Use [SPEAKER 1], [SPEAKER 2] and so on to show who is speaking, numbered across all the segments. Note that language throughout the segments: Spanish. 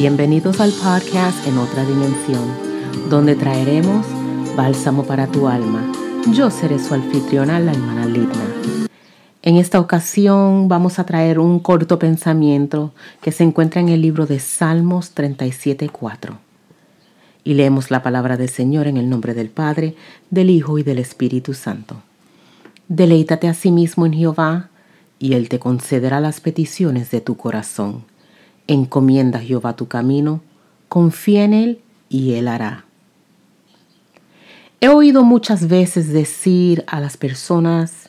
[SPEAKER 1] Bienvenidos al podcast En otra dimensión, donde traeremos bálsamo para tu alma. Yo seré su anfitriona, la hermana Lidna. En esta ocasión vamos a traer un corto pensamiento que se encuentra en el libro de Salmos 37.4. Y leemos la palabra del Señor en el nombre del Padre, del Hijo y del Espíritu Santo. Deleítate a sí mismo en Jehová, y Él te concederá las peticiones de tu corazón. Encomienda a Jehová tu camino, confía en Él y Él hará. He oído muchas veces decir a las personas,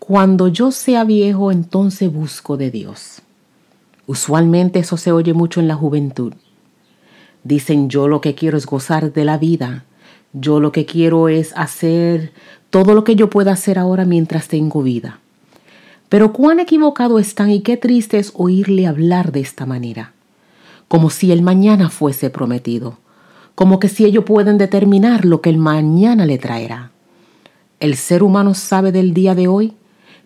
[SPEAKER 1] cuando yo sea viejo entonces busco de Dios. Usualmente eso se oye mucho en la juventud. Dicen yo lo que quiero es gozar de la vida, yo lo que quiero es hacer todo lo que yo pueda hacer ahora mientras tengo vida. Pero cuán equivocado están y qué triste es oírle hablar de esta manera, como si el mañana fuese prometido, como que si ellos pueden determinar lo que el mañana le traerá. El ser humano sabe del día de hoy,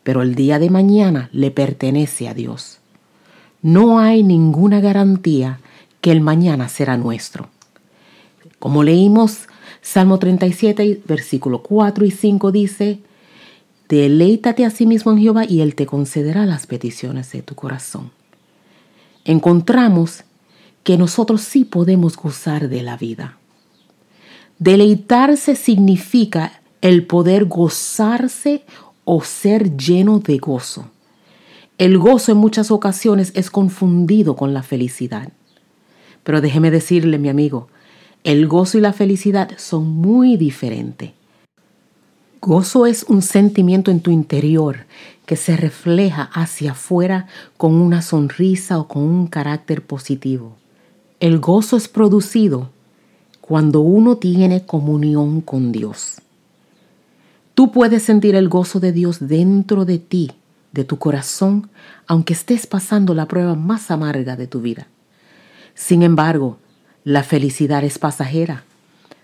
[SPEAKER 1] pero el día de mañana le pertenece a Dios. No hay ninguna garantía que el mañana será nuestro. Como leímos, Salmo 37, versículo 4 y 5 dice, Deleítate a sí mismo en Jehová y Él te concederá las peticiones de tu corazón. Encontramos que nosotros sí podemos gozar de la vida. Deleitarse significa el poder gozarse o ser lleno de gozo. El gozo en muchas ocasiones es confundido con la felicidad. Pero déjeme decirle, mi amigo, el gozo y la felicidad son muy diferentes. Gozo es un sentimiento en tu interior que se refleja hacia afuera con una sonrisa o con un carácter positivo. El gozo es producido cuando uno tiene comunión con Dios. Tú puedes sentir el gozo de Dios dentro de ti, de tu corazón, aunque estés pasando la prueba más amarga de tu vida. Sin embargo, la felicidad es pasajera.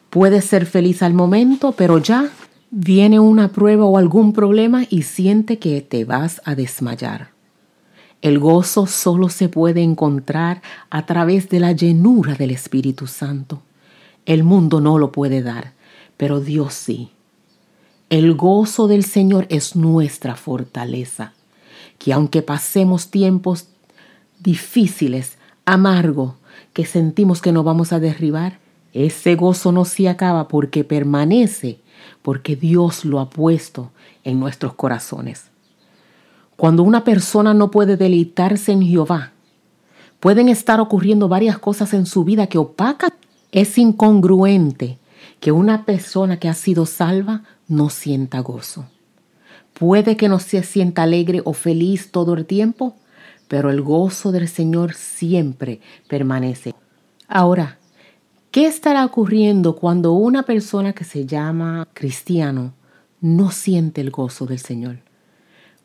[SPEAKER 1] Puedes ser feliz al momento, pero ya Viene una prueba o algún problema y siente que te vas a desmayar. El gozo solo se puede encontrar a través de la llenura del Espíritu Santo. El mundo no lo puede dar, pero Dios sí. El gozo del Señor es nuestra fortaleza, que aunque pasemos tiempos difíciles, amargo, que sentimos que no vamos a derribar, ese gozo no se acaba porque permanece porque Dios lo ha puesto en nuestros corazones. Cuando una persona no puede deleitarse en Jehová, pueden estar ocurriendo varias cosas en su vida que opacan. Es incongruente que una persona que ha sido salva no sienta gozo. Puede que no se sienta alegre o feliz todo el tiempo, pero el gozo del Señor siempre permanece. Ahora, ¿Qué estará ocurriendo cuando una persona que se llama cristiano no siente el gozo del Señor?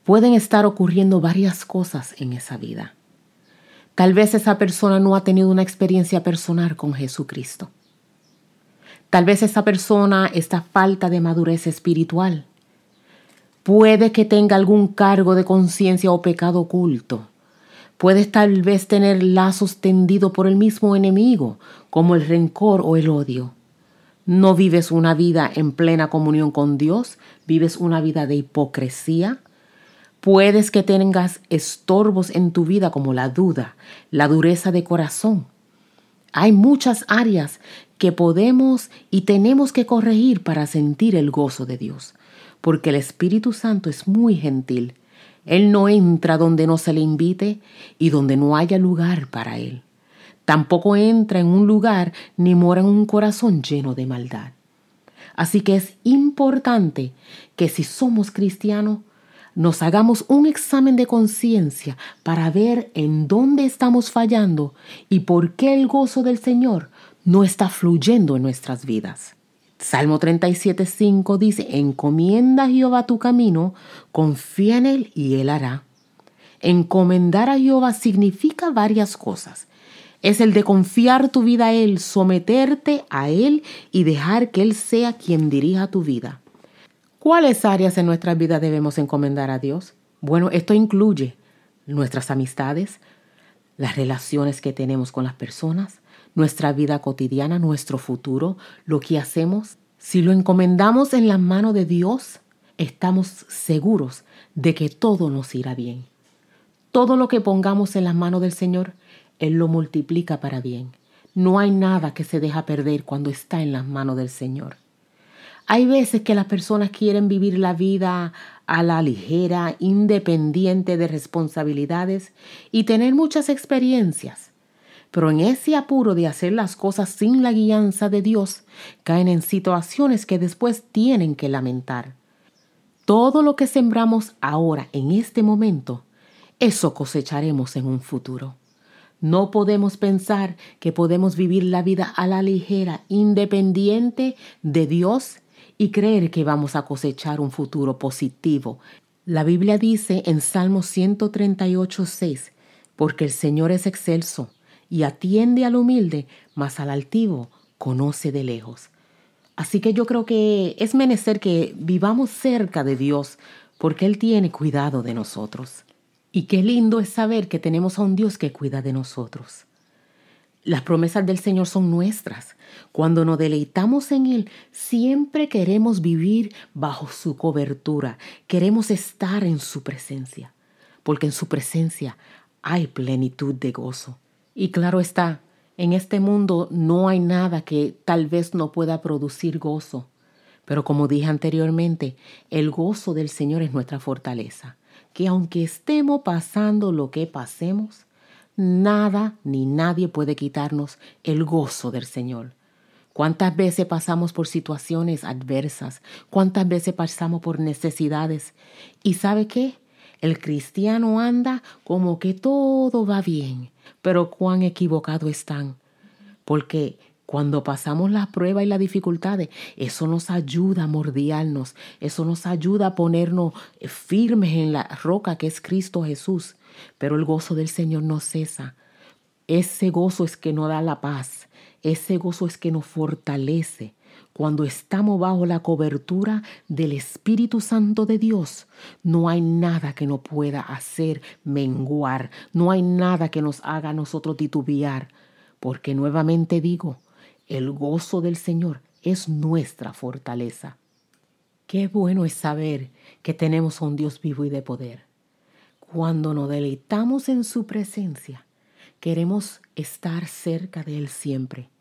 [SPEAKER 1] Pueden estar ocurriendo varias cosas en esa vida. Tal vez esa persona no ha tenido una experiencia personal con Jesucristo. Tal vez esa persona está falta de madurez espiritual. Puede que tenga algún cargo de conciencia o pecado oculto. Puedes tal vez tener lazos tendidos por el mismo enemigo, como el rencor o el odio. No vives una vida en plena comunión con Dios, vives una vida de hipocresía. Puedes que tengas estorbos en tu vida como la duda, la dureza de corazón. Hay muchas áreas que podemos y tenemos que corregir para sentir el gozo de Dios, porque el Espíritu Santo es muy gentil él no entra donde no se le invite y donde no haya lugar para Él. Tampoco entra en un lugar ni mora en un corazón lleno de maldad. Así que es importante que si somos cristianos, nos hagamos un examen de conciencia para ver en dónde estamos fallando y por qué el gozo del Señor no está fluyendo en nuestras vidas. Salmo 37.5 dice, encomienda a Jehová tu camino, confía en Él y Él hará. Encomendar a Jehová significa varias cosas. Es el de confiar tu vida a Él, someterte a Él y dejar que Él sea quien dirija tu vida. ¿Cuáles áreas en nuestra vida debemos encomendar a Dios? Bueno, esto incluye nuestras amistades, las relaciones que tenemos con las personas, nuestra vida cotidiana, nuestro futuro, lo que hacemos. Si lo encomendamos en la mano de Dios, estamos seguros de que todo nos irá bien. Todo lo que pongamos en las manos del Señor, Él lo multiplica para bien. No hay nada que se deja perder cuando está en las manos del Señor. Hay veces que las personas quieren vivir la vida a la ligera, independiente de responsabilidades y tener muchas experiencias. Pero en ese apuro de hacer las cosas sin la guianza de Dios, caen en situaciones que después tienen que lamentar. Todo lo que sembramos ahora, en este momento, eso cosecharemos en un futuro. No podemos pensar que podemos vivir la vida a la ligera, independiente de Dios y creer que vamos a cosechar un futuro positivo. La Biblia dice en Salmo 138, 6, porque el Señor es excelso y atiende al humilde, mas al altivo conoce de lejos. Así que yo creo que es menester que vivamos cerca de Dios, porque Él tiene cuidado de nosotros. Y qué lindo es saber que tenemos a un Dios que cuida de nosotros. Las promesas del Señor son nuestras. Cuando nos deleitamos en Él, siempre queremos vivir bajo su cobertura, queremos estar en su presencia, porque en su presencia hay plenitud de gozo. Y claro está, en este mundo no hay nada que tal vez no pueda producir gozo. Pero como dije anteriormente, el gozo del Señor es nuestra fortaleza, que aunque estemos pasando lo que pasemos, Nada ni nadie puede quitarnos el gozo del Señor. ¿Cuántas veces pasamos por situaciones adversas? ¿Cuántas veces pasamos por necesidades? ¿Y sabe qué? El cristiano anda como que todo va bien, pero cuán equivocado están. Porque cuando pasamos las pruebas y las dificultades, eso nos ayuda a mordiarnos, eso nos ayuda a ponernos firmes en la roca que es Cristo Jesús. Pero el gozo del Señor no cesa. Ese gozo es que nos da la paz. Ese gozo es que nos fortalece. Cuando estamos bajo la cobertura del Espíritu Santo de Dios, no hay nada que nos pueda hacer menguar, no hay nada que nos haga a nosotros titubear, porque nuevamente digo, el gozo del Señor es nuestra fortaleza. Qué bueno es saber que tenemos a un Dios vivo y de poder. Cuando nos deleitamos en su presencia, queremos estar cerca de Él siempre.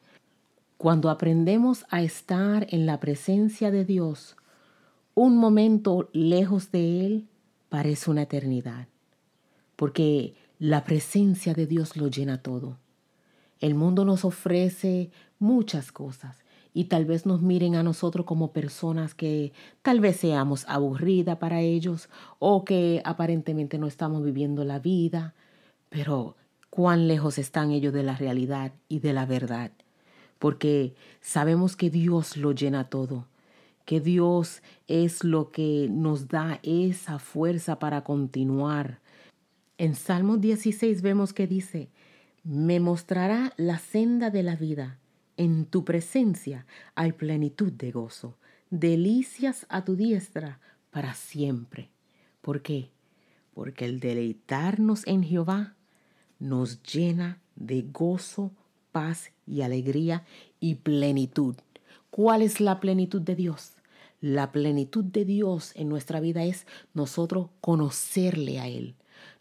[SPEAKER 1] Cuando aprendemos a estar en la presencia de Dios, un momento lejos de Él parece una eternidad, porque la presencia de Dios lo llena todo. El mundo nos ofrece muchas cosas y tal vez nos miren a nosotros como personas que tal vez seamos aburridas para ellos o que aparentemente no estamos viviendo la vida, pero cuán lejos están ellos de la realidad y de la verdad, porque sabemos que Dios lo llena todo, que Dios es lo que nos da esa fuerza para continuar. En Salmo 16 vemos que dice, me mostrará la senda de la vida en tu presencia hay plenitud de gozo, delicias a tu diestra para siempre. ¿Por qué? Porque el deleitarnos en Jehová nos llena de gozo, paz y alegría y plenitud. ¿Cuál es la plenitud de Dios? La plenitud de Dios en nuestra vida es nosotros conocerle a Él,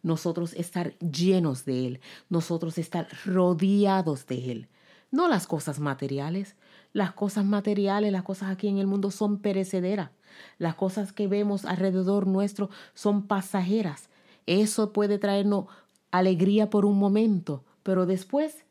[SPEAKER 1] nosotros estar llenos de Él, nosotros estar rodeados de Él, no las cosas materiales. Las cosas materiales, las cosas aquí en el mundo son perecederas. Las cosas que vemos alrededor nuestro son pasajeras. Eso puede traernos alegría por un momento, pero después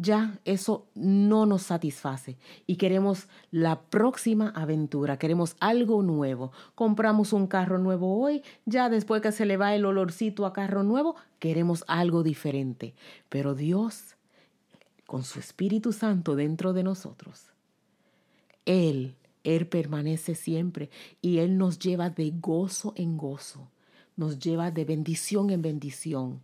[SPEAKER 1] ya eso no nos satisface y queremos la próxima aventura, queremos algo nuevo. Compramos un carro nuevo hoy, ya después que se le va el olorcito a carro nuevo, queremos algo diferente. Pero Dios con su Espíritu Santo dentro de nosotros, Él, Él permanece siempre y Él nos lleva de gozo en gozo, nos lleva de bendición en bendición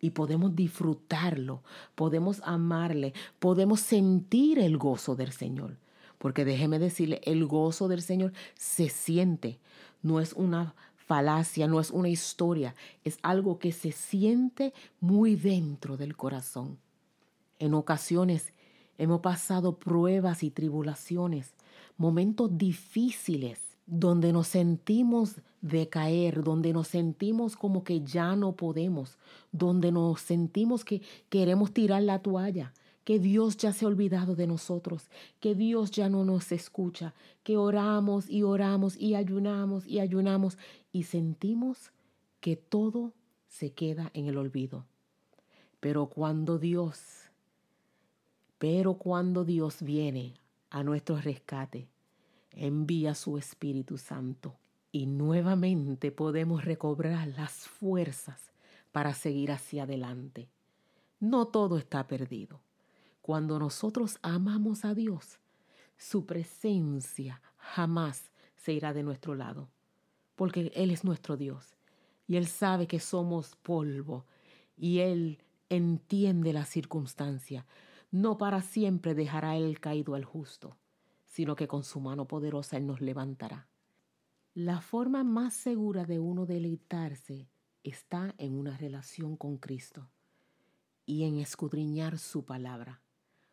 [SPEAKER 1] y podemos disfrutarlo, podemos amarle, podemos sentir el gozo del Señor. Porque déjeme decirle, el gozo del Señor se siente, no es una falacia, no es una historia, es algo que se siente muy dentro del corazón. En ocasiones hemos pasado pruebas y tribulaciones, momentos difíciles donde nos sentimos decaer, donde nos sentimos como que ya no podemos, donde nos sentimos que queremos tirar la toalla, que Dios ya se ha olvidado de nosotros, que Dios ya no nos escucha, que oramos y oramos y ayunamos y ayunamos y sentimos que todo se queda en el olvido. Pero cuando Dios, pero cuando Dios viene a nuestro rescate, envía su Espíritu Santo y nuevamente podemos recobrar las fuerzas para seguir hacia adelante. No todo está perdido. Cuando nosotros amamos a Dios, su presencia jamás se irá de nuestro lado, porque Él es nuestro Dios y Él sabe que somos polvo y Él entiende la circunstancia. No para siempre dejará Él caído al justo sino que con su mano poderosa Él nos levantará. La forma más segura de uno deleitarse está en una relación con Cristo y en escudriñar su palabra.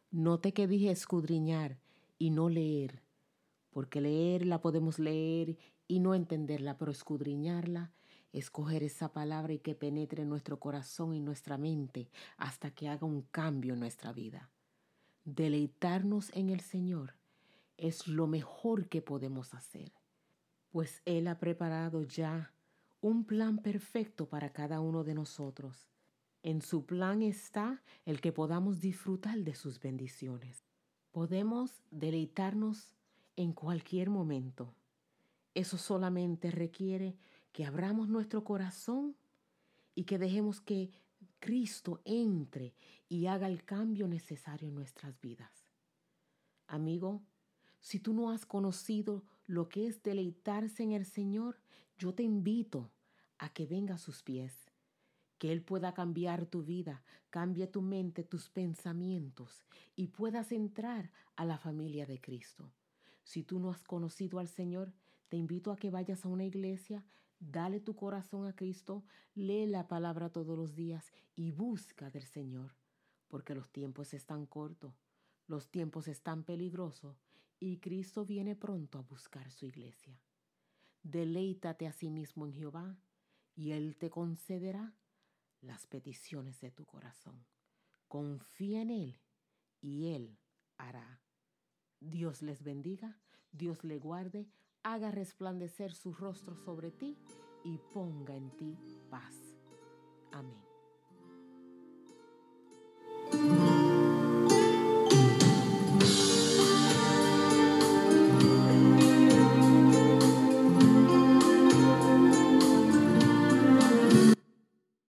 [SPEAKER 1] Note que dije escudriñar y no leer, porque leer la podemos leer y no entenderla, pero escudriñarla, escoger esa palabra y que penetre en nuestro corazón y nuestra mente hasta que haga un cambio en nuestra vida. Deleitarnos en el Señor es lo mejor que podemos hacer, pues Él ha preparado ya un plan perfecto para cada uno de nosotros. En su plan está el que podamos disfrutar de sus bendiciones. Podemos deleitarnos en cualquier momento. Eso solamente requiere que abramos nuestro corazón y que dejemos que Cristo entre y haga el cambio necesario en nuestras vidas. Amigo, si tú no has conocido lo que es deleitarse en el Señor, yo te invito a que venga a sus pies, que Él pueda cambiar tu vida, cambie tu mente, tus pensamientos y puedas entrar a la familia de Cristo. Si tú no has conocido al Señor, te invito a que vayas a una iglesia, dale tu corazón a Cristo, lee la palabra todos los días y busca del Señor, porque los tiempos están cortos los tiempos están peligrosos y Cristo viene pronto a buscar su iglesia. Deleítate a sí mismo en Jehová y Él te concederá las peticiones de tu corazón. Confía en Él y Él hará. Dios les bendiga, Dios le guarde, haga resplandecer su rostro sobre ti y ponga en ti paz.